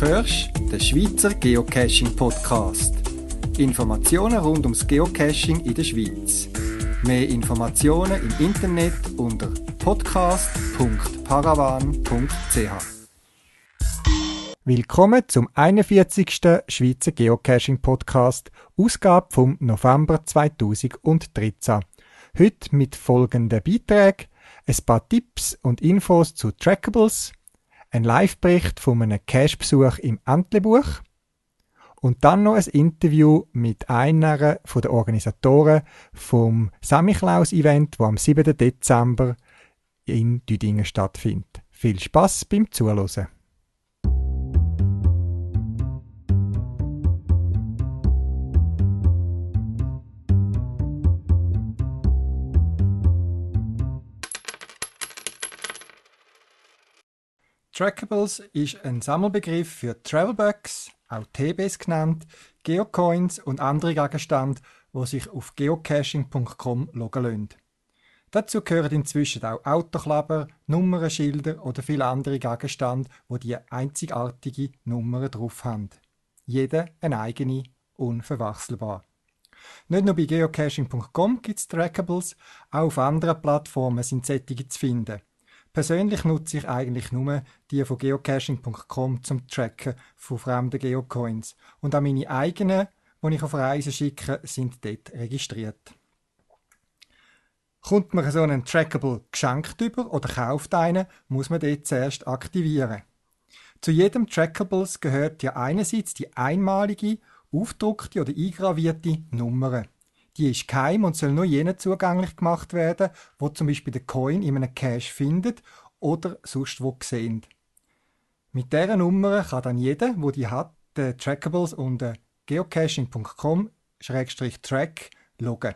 hörst den Schweizer Geocaching Podcast. Informationen rund ums Geocaching in der Schweiz. Mehr Informationen im Internet unter podcast.paravan.ch. Willkommen zum 41. Schweizer Geocaching Podcast, Ausgabe vom November 2013. Heute mit folgenden Beiträgen: ein paar Tipps und Infos zu Trackables, ein Live-Bericht von einem Cache-Besuch im Entlebuch und dann noch ein Interview mit einer der Organisatoren vom Samichlaus-Event, wo am 7. Dezember in Düdingen stattfindet. Viel Spaß beim Zuhören. Trackables ist ein Sammelbegriff für Travelbugs, auch TBs genannt, Geocoins und andere Gegenstände, die sich auf geocaching.com loggen lassen. Dazu gehören inzwischen auch Autoklaber, Nummernschilder oder viele andere Gegenstände, wo die einzigartige Nummern drauf haben. Jeder eine eigene, unverwechselbar. Nicht nur bei geocaching.com gibt es Trackables, auch auf anderen Plattformen sind solche zu finden. Persönlich nutze ich eigentlich nur die von geocaching.com zum Tracken von fremden Geocoins. Und auch meine eigenen, die ich auf Reisen schicke, sind dort registriert. Kommt man so einen Trackable geschenkt über oder kauft einen, muss man den zuerst aktivieren. Zu jedem Trackables gehört ja einerseits die einmalige, aufdruckte oder eingravierte Nummer. Die ist geheim und soll nur jenen zugänglich gemacht werden, wo zum Beispiel den Coin in einem Cache findet oder sonst wo sehen. Mit dieser Nummer kann dann jeder, wo die hat, den Trackables unter geocaching.com-track loggen.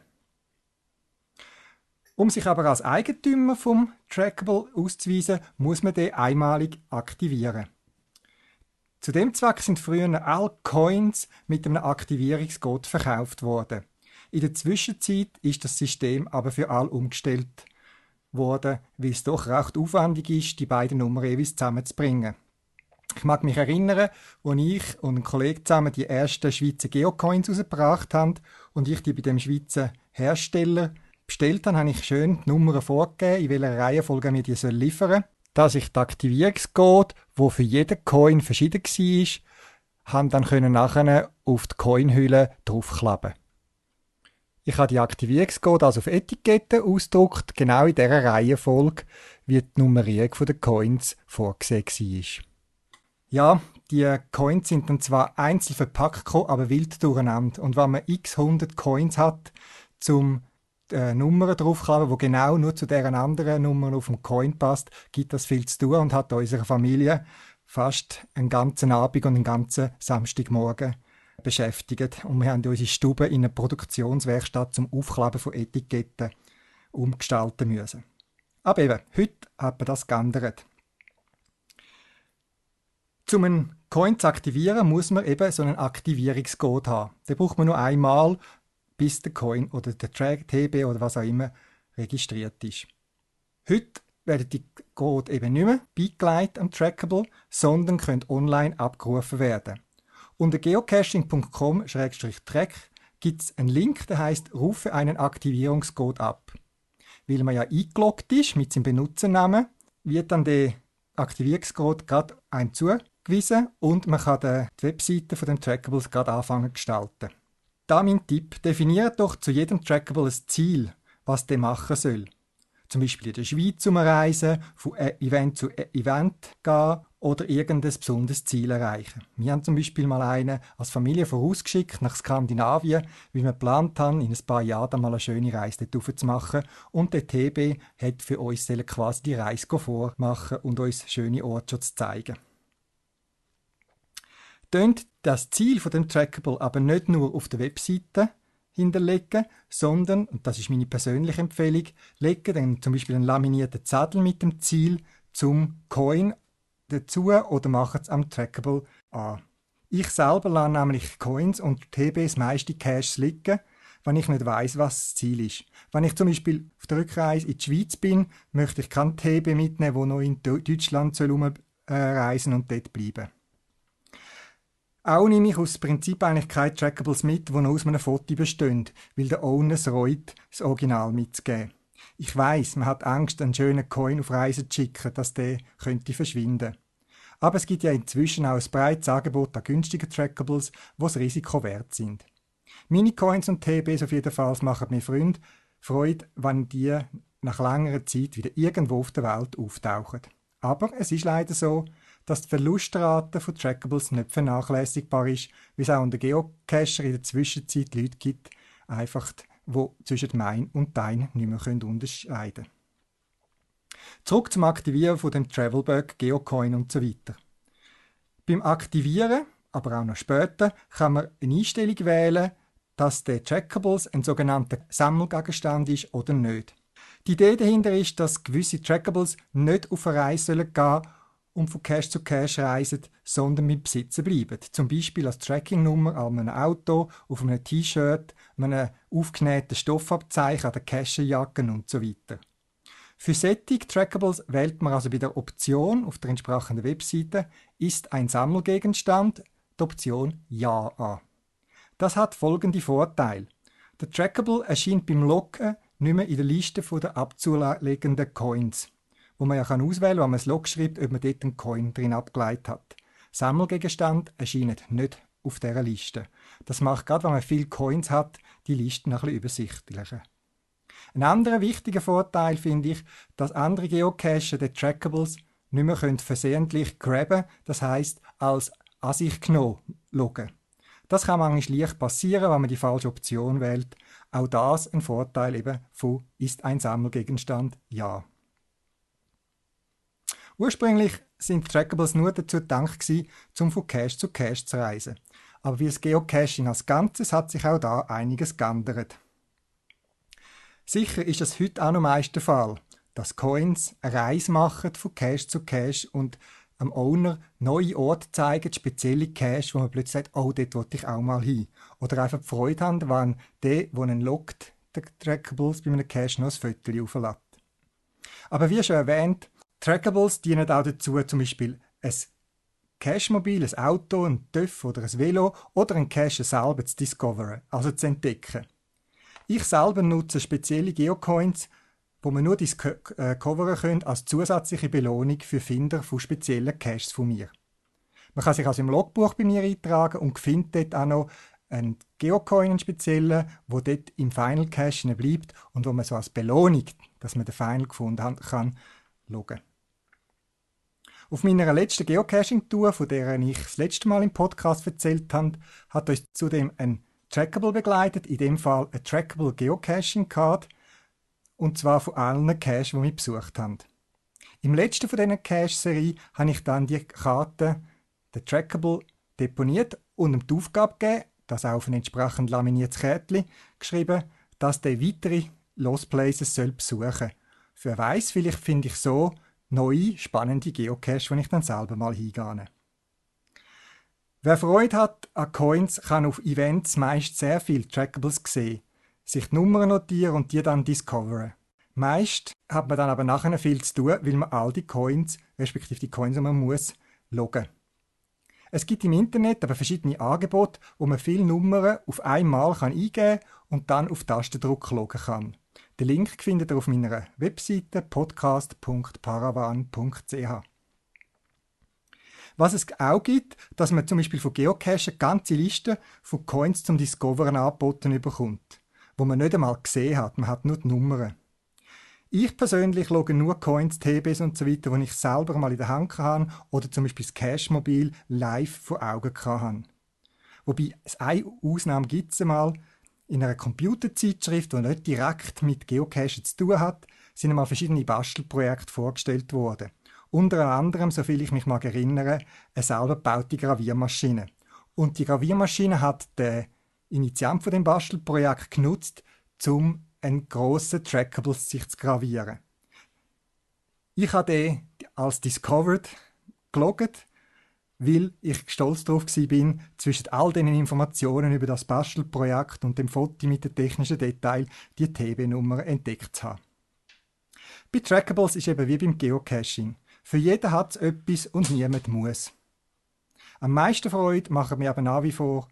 Um sich aber als Eigentümer vom Trackable auszuweisen, muss man den einmalig aktivieren. Zu dem Zweck sind früher alle Coins mit einem Aktivierungscode verkauft worden. In der Zwischenzeit ist das System aber für alle umgestellt worden, weil es doch recht aufwendig ist, die beiden Nummern jeweils zusammenzubringen. Ich mag mich erinnern, als ich und ein Kollege zusammen die ersten Schweizer Geocoins rausgebracht haben und ich die bei dem Schweizer Hersteller bestellt habe, habe ich schön die Nummern vorgegeben, in welcher Reihenfolge mir die liefern sollen. Dass ich die Aktivierungscode, wo für jeden Coin verschieden war, haben dann nachher auf die Coinhülle draufklappen. Ich habe die Aktivierungscode also auf Etiketten ausgedruckt, genau in der Reihenfolge, wie die Nummerierung der Coins vorgesehen war. Ja, die Coins sind dann zwar einzeln verpackt, aber wild durcheinander. Und wenn man x 100 Coins hat, zum äh, Nummern draufklappen, wo genau nur zu deren anderen Nummern auf dem Coin passt, gibt das viel zu tun und hat unserer Familie fast einen ganzen Abend und einen ganzen Samstagmorgen beschäftigt. Und wir haben unsere Stube in eine Produktionswerkstatt zum Aufklappen von Etiketten umgestalten müssen. Aber eben, heute hat man das geändert. Um einen Coin zu aktivieren, muss man eben so einen Aktivierungscode haben. Den braucht man nur einmal, bis der Coin oder der Track, TB oder was auch immer registriert ist. Heute werden die Code eben nicht mehr beigelegt am Trackable, sondern können online abgerufen werden. Unter geocaching.com-track gibt es einen Link, der heißt Rufe einen Aktivierungscode ab. Weil man ja eingeloggt ist mit seinem Benutzernamen, wird dann der Aktivierungscode gerade einem zugewiesen und man kann die Webseite von dem Trackables gerade anfangen zu gestalten. Da mein Tipp, definiert doch zu jedem Trackable ein Ziel, was der machen soll. Zum Beispiel in der Schweiz umreisen, von Event zu Event gehen oder irgendein besonderes Ziel erreichen. Wir haben zum Beispiel mal einen als Familie vorausgeschickt nach Skandinavien, weil wir geplant haben, in ein paar Jahren mal eine schöne Reise dort zu machen. Und der TB hat für uns quasi die Reise vormachen und uns schöne Orte zu zeigen. Tönt das Ziel von dem Trackable aber nicht nur auf der Webseite hinterlegen, sondern, und das ist meine persönliche Empfehlung, legen dann zum Beispiel einen laminierten Zettel mit dem Ziel zum Coin dazu oder machen es am Trackable an. Ich selber lasse nämlich Coins und TBs meiste Caches liegen, wenn ich nicht weiß, was das Ziel ist. Wenn ich zum Beispiel auf der Rückreise in die Schweiz bin, möchte ich kein TB mitnehmen, wo noch in Deutschland soll umreisen und dort bleiben. Auch nehme ich aus Prinzip eigentlich keine Trackables mit, die noch aus einem Foto bestehen, weil der Owner es reut, das Original mitzugeben. Ich weiß, man hat Angst, einen schönen Coin auf Reisen zu schicken, dass der könnte verschwinden. Aber es gibt ja inzwischen auch ein breites Angebot an günstigen Trackables, die das Risiko wert sind. Minicoins und TBs auf jeden Fall machen mir Freunde Freude, wenn die nach langer Zeit wieder irgendwo auf der Welt auftauchen. Aber es ist leider so, dass die Verlustrate von Trackables nicht vernachlässigbar ist, wie es auch unter Geocacher in der Zwischenzeit Leute gibt, einfach wo zwischen mein und dein nicht mehr unterscheiden können. Zurück zum Aktivieren von dem Travelbug, Geocoin und so weiter. Beim Aktivieren, aber auch noch später, kann man eine Einstellung wählen, dass der Trackables ein sogenannter Sammelgegenstand ist oder nicht. Die Idee dahinter ist, dass gewisse Trackables nicht auf eine Reise gehen sollen und von Cache zu Cache reisen, sondern mit Besitzer bleiben. Zum Beispiel als Trackingnummer an einem Auto, auf einem T-Shirt, einem aufgenähten Stoffabzeichen an der Cashierjacke und so weiter. Für solche Trackables wählt man also bei der Option auf der entsprechenden Webseite «Ist ein Sammelgegenstand?» die Option «Ja» an. Das hat folgende Vorteile. Der Trackable erscheint beim Locken nicht mehr in der Liste der abzulegenden Coins wo man ja kann auswählen kann, wenn man das Log schreibt, ob man dort einen Coin drin abgeleitet hat. Sammelgegenstand erscheinen nicht auf dieser Liste. Das macht gerade, wenn man viele Coins hat, die Liste ein bisschen übersichtlicher. Ein anderer wichtiger Vorteil finde ich, dass andere Geocacher den Trackables nicht mehr können versehentlich grabben, das heißt als an sich genommen loggen. Das kann manchmal leicht passieren, wenn man die falsche Option wählt. Auch das ein Vorteil eben von ist ein Sammelgegenstand ja. Ursprünglich sind Trackables nur dazu gedacht um von Cache zu Cache zu reisen. Aber wie das Geocaching als Ganzes hat sich auch da einiges geändert. Sicher ist es heute auch noch meist der Fall, dass Coins eine Reise machen von Cache zu Cache und am Owner neue Orte zeigen, spezielle Cache, wo man plötzlich sagt, oh, dort wollte ich auch mal hin. Oder einfach die Freude haben, wenn der, der einen lockt, der Trackables bei einem Cache noch ein Foto auflädt. Aber wie schon erwähnt, Trackables dienen auch dazu, zum Beispiel ein Cache-Mobil, ein Auto, ein TÜV oder ein Velo oder ein Cache selber zu discoveren, also zu entdecken. Ich selber nutze spezielle Geocoins, wo man nur discoveren können als zusätzliche Belohnung für Finder von speziellen Caches von mir. Man kann sich also im Logbuch bei mir eintragen und findet dort auch noch einen Geocoin, einen speziellen, wo dort im Final Cache bleibt und wo man so als Belohnung, dass man den Final gefunden hat, kann loggen. Auf meiner letzten Geocaching-Tour, von der ich das letzte Mal im Podcast erzählt habe, hat uns zudem ein Trackable begleitet, in dem Fall eine Trackable Geocaching Card, und zwar von allen Caches, die wir besucht haben. Im letzten von diesen Cache-Serie habe ich dann die Karte, der Trackable, deponiert und ihm die Aufgabe gegeben, das auch auf ein entsprechend laminiertes Kärtchen geschrieben, dass der weitere Lost Places soll besuchen soll. Für weiss, vielleicht finde ich so neue, spannende Geocache, wenn ich dann selber mal hingehe. Wer Freude hat an Coins, kann auf Events meist sehr viel Trackables sehen, sich die Nummern notieren und die dann discoveren. Meist hat man dann aber nachher viel zu tun, weil man all die Coins, respektive die Coins, die man muss, loggen. Es gibt im Internet aber verschiedene Angebote, wo man viele Nummern auf einmal eingeben kann und dann auf Tastendruck loggen kann. Den Link findet ihr auf meiner Webseite podcast.paravan.ch. Was es auch gibt, dass man zum Beispiel von Geocache ganze Listen von Coins zum Discoveren angeboten bekommt, wo man nicht einmal gesehen hat, man hat nur die Nummern. Ich persönlich logge nur Coins, TBs und so weiter, die ich selber mal in der Hand habe oder zum Beispiel das Cache-Mobil live vor Augen habe. Wobei es eine Ausnahme gibt es einmal, in einer Computerzeitschrift, die nicht direkt mit Geocaching zu tun hat, sind einmal verschiedene Bastelprojekte vorgestellt worden. Unter anderem, soviel ich mich mal erinnere, eine selber gebaute Graviermaschine. Und die Graviermaschine hat der Initiant von dem Bastelprojekt genutzt, um einen grossen Trackable sich zu gravieren. Ich habe den als Discovered geloggt weil ich stolz darauf bin, zwischen all den Informationen über das Bastelprojekt und dem Foto mit den technischen Details die TB-Nummer entdeckt zu haben. Bei Trackables ist eben wie beim Geocaching. Für jeden hat es etwas und niemand muss. Am meisten Freude machen mir aber nach wie vor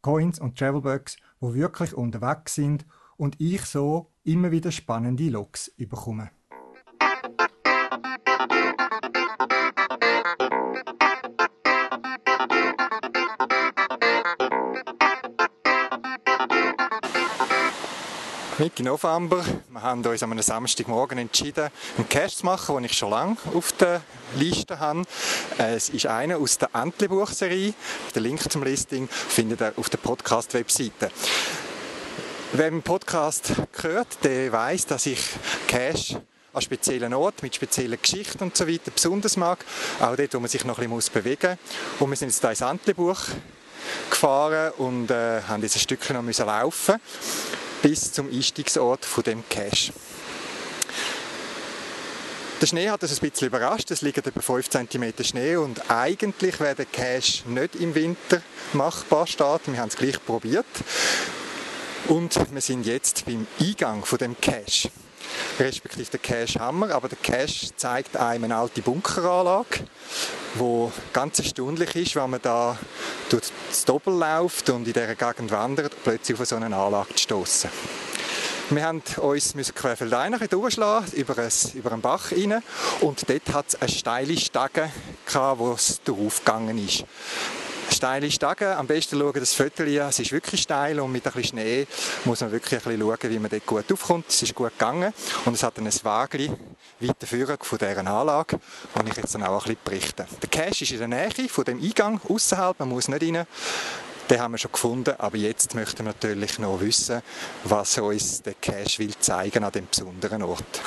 Coins und Travelbugs, wo wirklich unterwegs sind und ich so immer wieder spannende Logs überkomme. Mitte November. Wir haben uns am Samstagmorgen entschieden, einen Cache zu machen, den ich schon lange auf der Liste habe. Es ist einer aus der Entlebuch-Serie. Den Link zum Listing findet ihr auf der Podcast-Webseite. Wer den Podcast hört, der weiß, dass ich Cache an speziellen Orten mit speziellen Geschichten und so weiter besonders mag. Auch dort, wo man sich noch ein bisschen bewegen muss. Und wir sind jetzt hier ins Entlebuch gefahren und äh, haben ein Stückchen noch müssen laufen bis zum Einstiegsort von dem Cache. Der Schnee hat uns ein bisschen überrascht. Es liegt etwa 5 cm Schnee und eigentlich wäre der Cache nicht im Winter machbar starten. Wir haben es gleich probiert. Und wir sind jetzt beim Eingang von dem Cache. Respektive der Cache Hammer, aber der Cache zeigt einem eine alte Bunkeranlage, wo ganz erstaunlich ist, wenn man da durch das Doppel läuft und in dieser Gegend wandert, plötzlich auf so eine Anlage zu stoßen. Wir haben uns querfeldein durchschlagen über, ein, über einen Bach rein und dort hat es eine steile Stege gehabt, wo es draufgegangen ist steile Stege. Am besten schauen das Foto Es ist wirklich steil und mit ein bisschen Schnee muss man wirklich ein bisschen schauen, wie man dort gut aufkommt. Es ist gut gegangen und es hat ein Wagli weiterführend von dieser Anlage, und ich jetzt dann auch ein bisschen berichten. Der Cache ist in der Nähe von dem Eingang, außerhalb, man muss nicht rein. Den haben wir schon gefunden, aber jetzt möchten wir natürlich noch wissen, was uns der Cache will zeigen an dem besonderen Ort.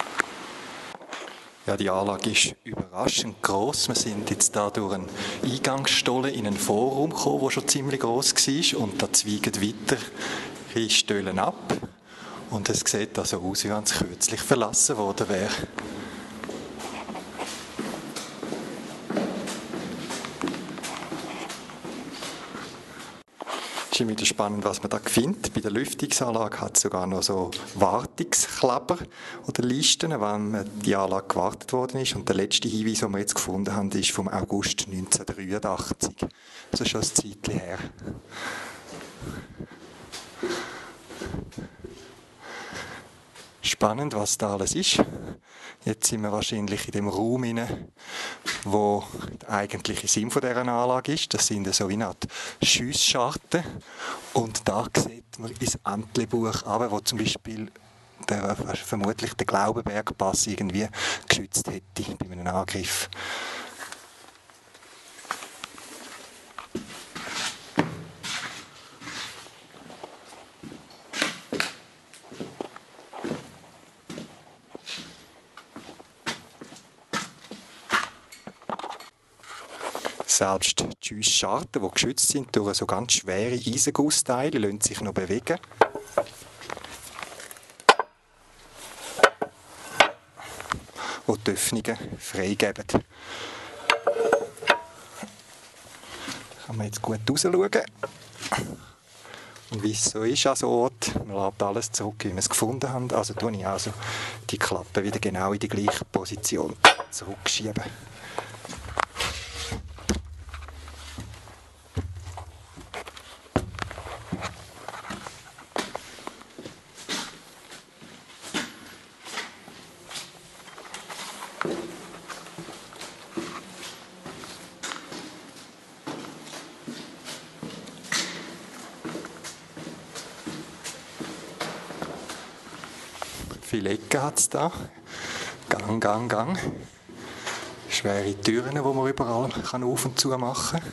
Ja, die Anlage ist überraschend groß. Wir sind jetzt da durch einen Eingangsstollen in einen Vorraum gekommen, der schon ziemlich groß war. Und da zweigen weitere Stollen ab. Und es sieht also aus, wie wenn es kürzlich verlassen worden wäre. Immer wieder spannend, was man da findet. Bei der Lüftungsanlage hat es sogar noch so Wartungsklaber oder Listen, wann die Anlage gewartet worden ist. Und der letzte Hinweis, den wir jetzt gefunden haben, ist vom August 1983. Das ist schon ein Zeitchen her. Spannend, was da alles ist. Jetzt sind wir wahrscheinlich in dem Raum inne, wo der eigentliche Sinn von dieser Anlage ist. Das sind so wie Art Schiessscharten. Und da sieht man ins Antlebuch aber, wo zum Beispiel der, vermutlich der Glaubenbergpass irgendwie geschützt hätte bei einem Angriff. Selbst die Schiessscharten, die geschützt sind durch so ganz schwere Eisengussteile, lassen sich noch bewegen. die die Öffnungen freigeben. Kann man jetzt gut raus schauen. Und wie es so ist an so Ort, man lädt alles zurück, wie wir es gefunden haben. Also tue ich also die Klappe wieder genau in die gleiche Position zurückschieben. Es da. Gang, Gang, Gang. Schwere Türen, die man überall kann auf und zu machen kann.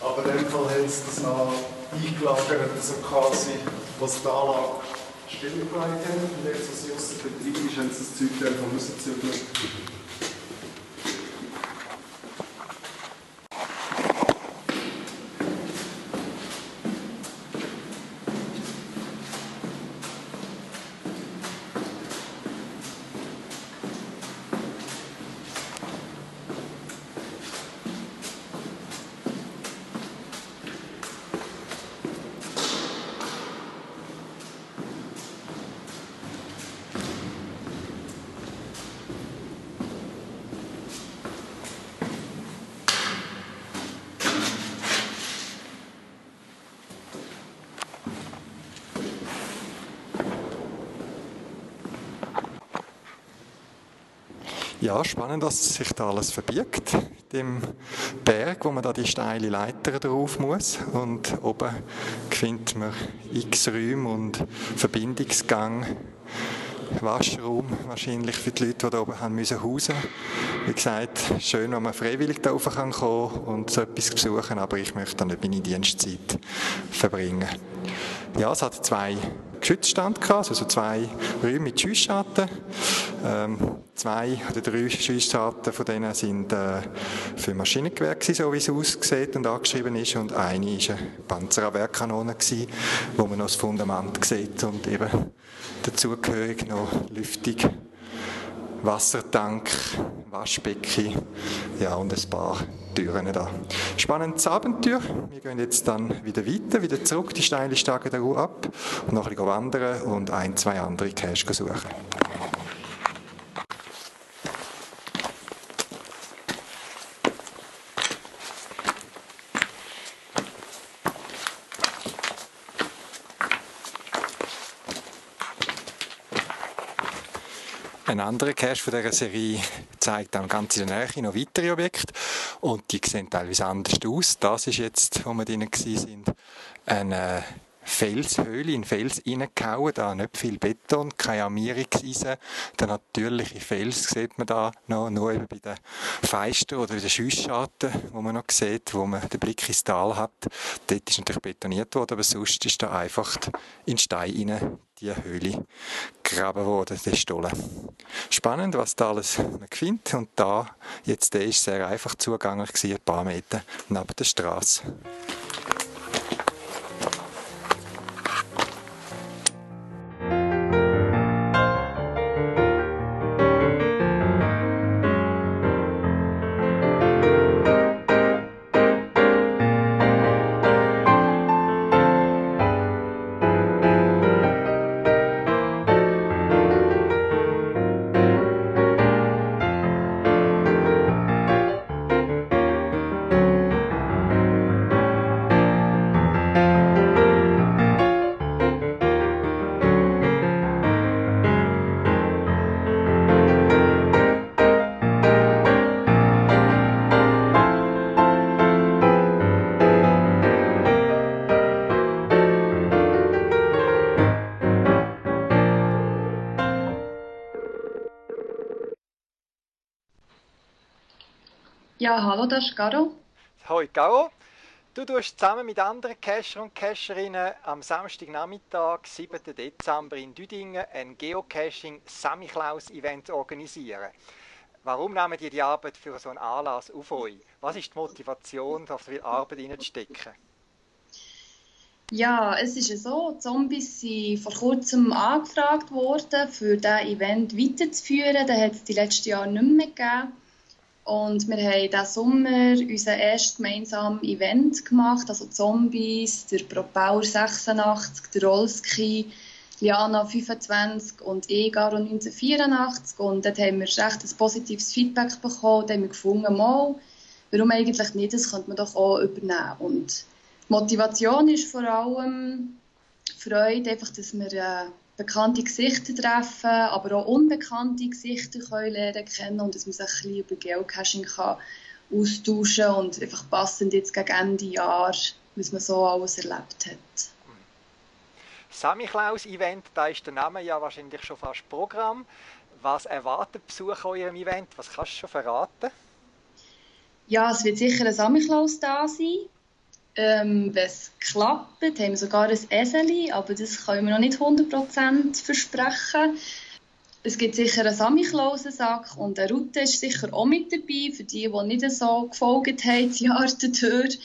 Aber in dem Fall haben sie das noch eingelagert, also quasi, was die Anlage stillgelegt haben. Und jetzt, als sie aus dem Betrieb ist, haben sie das Zeug dann rauszügeln. Ja, spannend, was sich da alles verbirgt. Dem Berg, wo man da die steile Leiter drauf muss. Und oben findet man x Räume und Verbindungsgang. Waschraum wahrscheinlich für die Leute, die da oben haben müssen hausen. Wie gesagt, schön, wenn man freiwillig da rauf kann kommen und so etwas besuchen, aber ich möchte da nicht meine Dienstzeit verbringen. Ja, es hat zwei Geschützstand gehabt, also zwei Räume mit Schussschatten. Ähm, zwei oder drei Schussschatten von denen sind äh, für Maschinengewehr gewesen, so wie es aussieht und angeschrieben ist, und eine war eine Panzerabwehrkanone gewesen, wo man noch das Fundament sieht und eben dazugehörig noch Lüftung. Wassertank, Waschbecken, ja, und ein paar Türen da. Spannendes Abenteuer. Wir gehen jetzt dann wieder weiter, wieder zurück, die steile Stege der Ruhe ab und noch ein bisschen wandern und ein, zwei andere Caches suchen. Ein anderer Cache von dieser Serie zeigt dann ganz in der Nähe noch weitere Objekte und die sehen teilweise anders aus. Das ist jetzt, wo wir drinnen sind, eine Felshöhle, in Fels reingehauen, da nicht viel Beton, keine Armierungseisen. Der natürliche Fels sieht man da noch, nur eben bei den Feister oder bei den Schussschatten, wo man noch sieht, wo man den Blick ins Tal hat. Dort ist natürlich betoniert worden, aber sonst ist da einfach in Stein rein die Höhle gegraben worden, der Stollen. Spannend, was da alles man findet. Und da, jetzt der ist sehr einfach zugänglich gewesen, ein paar Meter neben der Straße. Ja, hallo, das ist Garo. Hoi Garo. Du tust zusammen mit anderen Cacher und Cacherinnen am Samstagnachmittag, 7. Dezember in Düdingen ein Geocaching Samichlaus Event organisieren. Warum nehmen ihr die Arbeit für so einen Anlass auf euch? Was ist die Motivation, da so viel Arbeit reinzustecken? Ja, es ist ja so, Zombies sind vor kurzem angefragt worden, für dieses Event weiterzuführen. Das hat es die letzten Jahre nicht mehr gegeben. Und wir haben diesen Sommer unser erstes gemeinsames Event gemacht, also Zombies, der Propeller 86, der Rolski, Liana 25 und Egaro 1984. Und dort haben wir recht ein positives Feedback bekommen. Da haben wir gefunden, mal, warum eigentlich nicht, das könnte man doch auch übernehmen. Und die Motivation ist vor allem Freude, einfach, dass wir äh, bekannte Gesichter treffen, aber auch unbekannte Gesichter können lernen kennen und dass man sich ein bisschen über Geocaching kann austauschen und einfach passend jetzt gegen Ende Jahr, was man so alles erlebt hat. Sammy Klaus Event, da ist der Name ja wahrscheinlich schon fast Programm. Was erwartet Besucher eurem Event? Was kannst du schon verraten? Ja, es wird sicher ein Sammy Klaus da sein. Ähm, Wenn es klappt, haben wir sogar ein Eseli, aber das können wir noch nicht 100% versprechen. Es gibt sicher einen Samichlausensack und eine Route ist sicher auch mit dabei, für die, die nicht so gefolgt haben, das Jahr durch.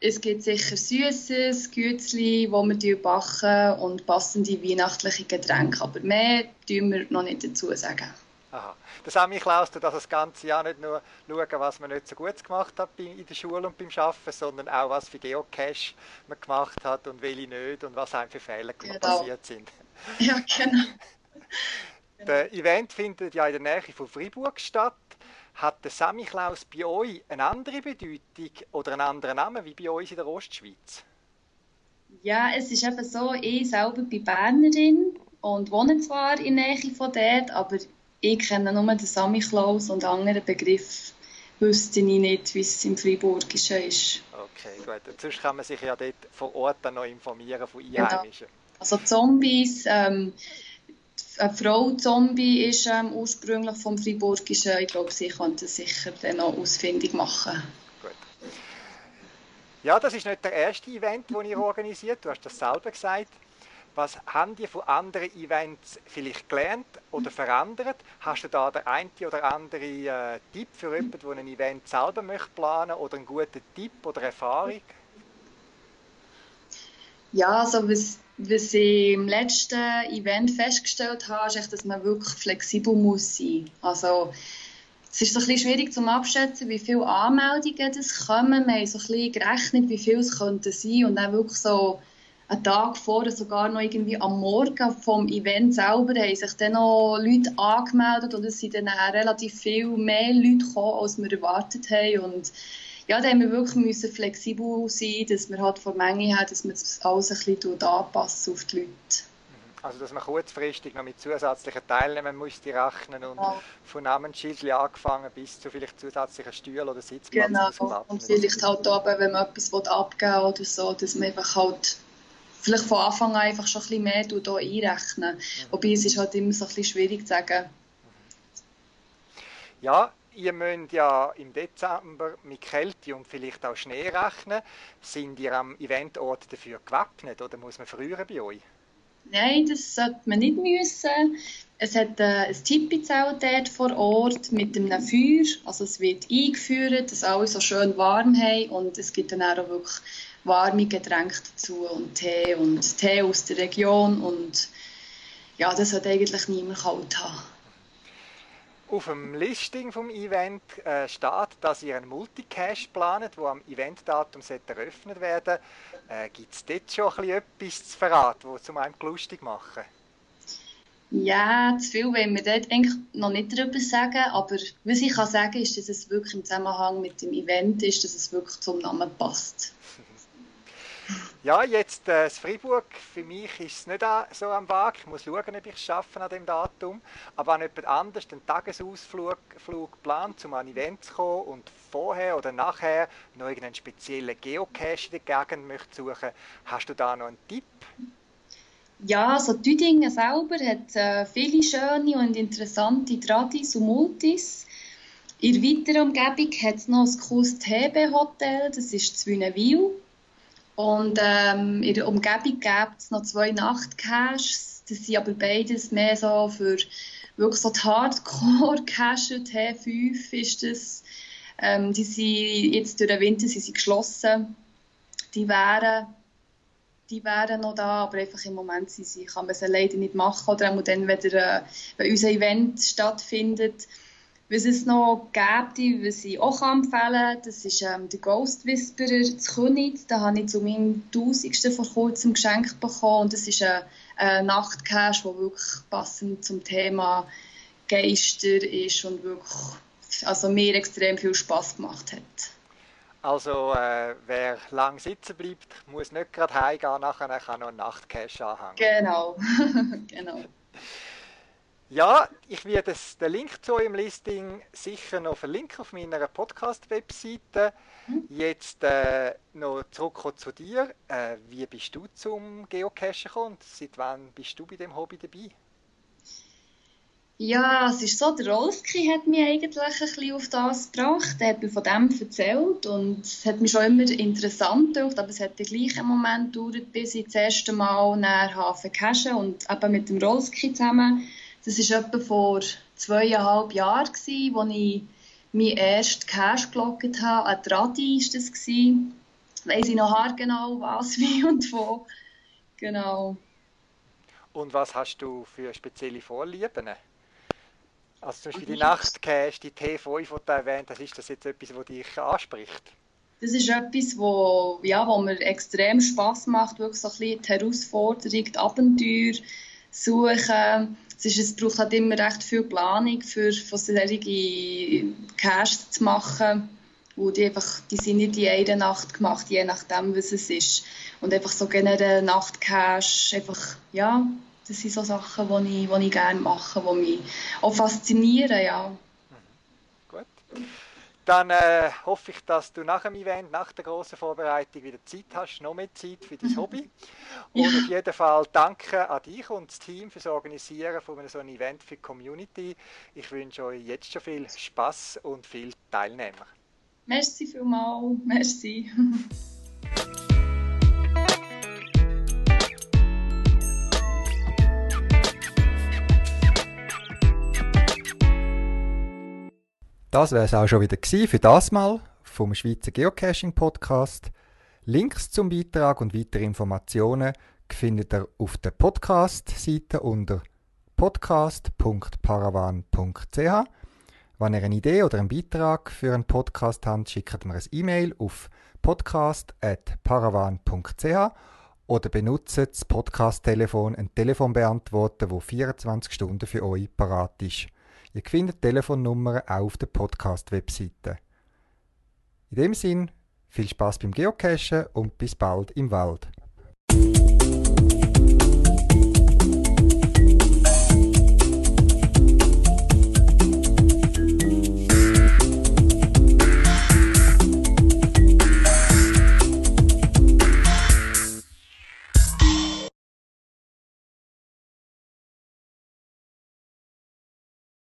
Es gibt sicher Süßes, Gützli, wo wir backen und passende weihnachtliche Getränke, aber mehr tun wir noch nicht dazu sagen. Aha. Der Sammy Klaus tut das ganze Jahr nicht nur schauen, was man nicht so gut gemacht hat in der Schule und beim Arbeiten, sondern auch, was für Geocache man gemacht hat und welche nicht und was einem für Fehler genau. passiert sind. Ja, genau. Der Event findet ja in der Nähe von Freiburg statt. Hat der Sammy Klaus bei euch eine andere Bedeutung oder einen anderen Namen wie bei uns in der Ostschweiz? Ja, es ist eben so, ich selber bin Bernerin und wohne zwar in der Nähe von dort, aber ich kenne nur den Samichlaus und andere Begriffe wüsste ich nicht, wie es im Freiburgischen ist. Okay, gut. Und sonst kann man sich ja dort vor Ort dann noch informieren von. Einheimischen. Genau. Also Zombies, ähm, eine Frau Zombie ist ähm, ursprünglich vom Freiburgischen. Ich glaube, sie könnte sicher dann noch ausfindig machen. Gut. Ja, das ist nicht der erste Event, den ihr organisiert. Du hast das selber gesagt. Was haben die von anderen Events vielleicht gelernt oder verändert? Hast du da den einen oder anderen äh, Tipp für jemanden, der ein Event selber möchte planen oder einen guten Tipp oder Erfahrung? Ja, also was, was ich im letzten Event festgestellt habe, ist, dass man wirklich flexibel muss sein. Also es ist so ein bisschen schwierig zu abschätzen, wie viele Anmeldungen das kommen. Wir haben so ein bisschen gerechnet, wie viele es könnten sein und dann wirklich so einen Tag vorher, sogar noch irgendwie am Morgen vom Event selber, haben sich dann noch Leute angemeldet und es sind dann relativ viel mehr Leute gekommen, als wir erwartet haben und ja, da haben wir wirklich müssen flexibel sein, dass wir halt von Menge her, dass wir das alles ein bisschen anpassen auf die Leute. Mhm. Also, dass man kurzfristig noch mit zusätzlichen Teilnehmern musste rechnen und ja. von Namensschildchen angefangen bis zu vielleicht zusätzlichen Stühlen oder Sitzplätzen. Genau, und vielleicht halt oben, wenn man etwas abgeben will oder so, dass man einfach halt vielleicht von Anfang an einfach schon ein bisschen mehr hier einrechnen. Mhm. Wobei es ist halt immer so ein bisschen schwierig zu sagen. Ja, ihr müsst ja im Dezember mit Kälte und vielleicht auch Schnee rechnen. Sind ihr am Eventort dafür gewappnet oder muss man früher bei euch? Nein, das sollte man nicht müssen. Es hat äh, ein Tippizelt dort vor Ort mit einem Feuer. Also es wird eingeführt, dass alle so schön warm haben und es gibt dann auch wirklich warme Getränke dazu und Tee und Tee aus der Region und ja, das hat eigentlich niemand kalt haben. Auf dem Listing vom Event äh, steht, dass ihr einen Multicache planet, wo am Eventdatum eröffnet werden äh, Gibt es dort schon ein etwas zu verraten, was zum einem lustig machen? Ja, zu viel wollen wir dort eigentlich noch nicht darüber sagen, aber was ich kann sagen ist, dass es wirklich im Zusammenhang mit dem Event ist, dass es wirklich zum Namen passt. Ja, jetzt äh, das Freiburg, für mich ist es nicht so am Weg. Ich muss schauen, ob ich es an dem Datum. Aber wenn jemand anders den Tagesausflug Flug plant, um an ein Event zu kommen und vorher oder nachher noch irgendeinen speziellen Geocache in der Gegend möchte suchen, hast du da noch einen Tipp? Ja, also Tüdingen selber hat äh, viele schöne und interessante Tradis und Multis. In der weiteren Umgebung hat es noch ein cooles TB-Hotel, das ist Zwünenwil. Und ähm, in der Umgebung gibt es noch zwei Nachtcaches. Das sind aber beides mehr so für wirklich so die Hardcore-Cache. T5 ist das. Ähm, die sind jetzt durch den Winter sind sie geschlossen. Die wären, die wären noch da, aber einfach im Moment sind sie, kann man sie leider nicht machen. Oder auch dann, wenn, der, äh, wenn unser Event stattfindet, was es noch gibt, was ich auch empfehlen kann, das ist ähm, der Ghost Whisperer zu Königs. Da habe ich zu meinem Tausendsten vor kurzem geschenkt bekommen. Und das ist ein, ein Nachtcache, der wirklich passend zum Thema Geister ist und wirklich also mir extrem viel Spaß gemacht hat. Also äh, wer lang sitzen bleibt, muss nicht gerade heimgehen, nachher kann noch einen Nachtcache anhängen. Genau, genau. Ja, ich werde den Link zu eurem Listing sicher noch verlinken auf meiner Podcast-Webseite. Jetzt äh, noch zurück zu dir. Äh, wie bist du zum Geocachen gekommen seit wann bist du bei dem Hobby dabei? Ja, es ist so, der Rolski hat mich eigentlich ein bisschen auf das gebracht. Er hat mir von dem erzählt und es hat mich schon immer interessant gedacht, aber es hat den gleichen Moment gedauert, bis ich das erste Mal nach Hafen cashen und eben mit dem Rolski zusammen das war etwa vor zweieinhalb Jahren, als ich meinen ersten Cash gelockt habe. Ein Tradi war das. Weiss ich noch haargenau, was, wie und wo. Genau. Und was hast du für spezielle Vorlieben? Also zum Beispiel die Nachtcash, die T5, die du erwähnt hast, ist das jetzt etwas, das dich anspricht? Das ist etwas, wo, ja, wo mir extrem Spass macht, wirklich so ein bisschen die Herausforderung, die Abenteuer suchen es, ist, es braucht halt immer recht viel Planung, für, solche Cash zu machen. Wo die, einfach, die sind nicht in einer Nacht gemacht, je nachdem, was es ist. Und einfach so generell Nachtcash, einfach, ja, das sind so Sachen, die ich, die ich gerne mache, die mich auch faszinieren, ja. Gut. Dann äh, hoffe ich, dass du nach dem Event, nach der großen Vorbereitung wieder Zeit hast, noch mehr Zeit für dein Hobby. Und ja. auf jeden Fall danke an dich und das Team fürs Organisieren von so einem Event für die Community. Ich wünsche euch jetzt schon viel Spaß und viel Teilnehmer. Merci vielmals. Merci. Das wäre es auch schon wieder für das Mal vom Schweizer Geocaching Podcast. Links zum Beitrag und weitere Informationen findet ihr auf der Podcast-Seite unter podcast.paravan.ch. Wenn ihr eine Idee oder einen Beitrag für einen Podcast habt, schickt mir ein E-Mail auf podcast.paravan.ch oder benutzt das Podcast-Telefon, ein Telefonbeantworter, das 24 Stunden für euch parat ist. Ihr findet Telefonnummern auch auf der Podcast-Webseite. In dem Sinn, viel Spaß beim Geocachen und bis bald im Wald.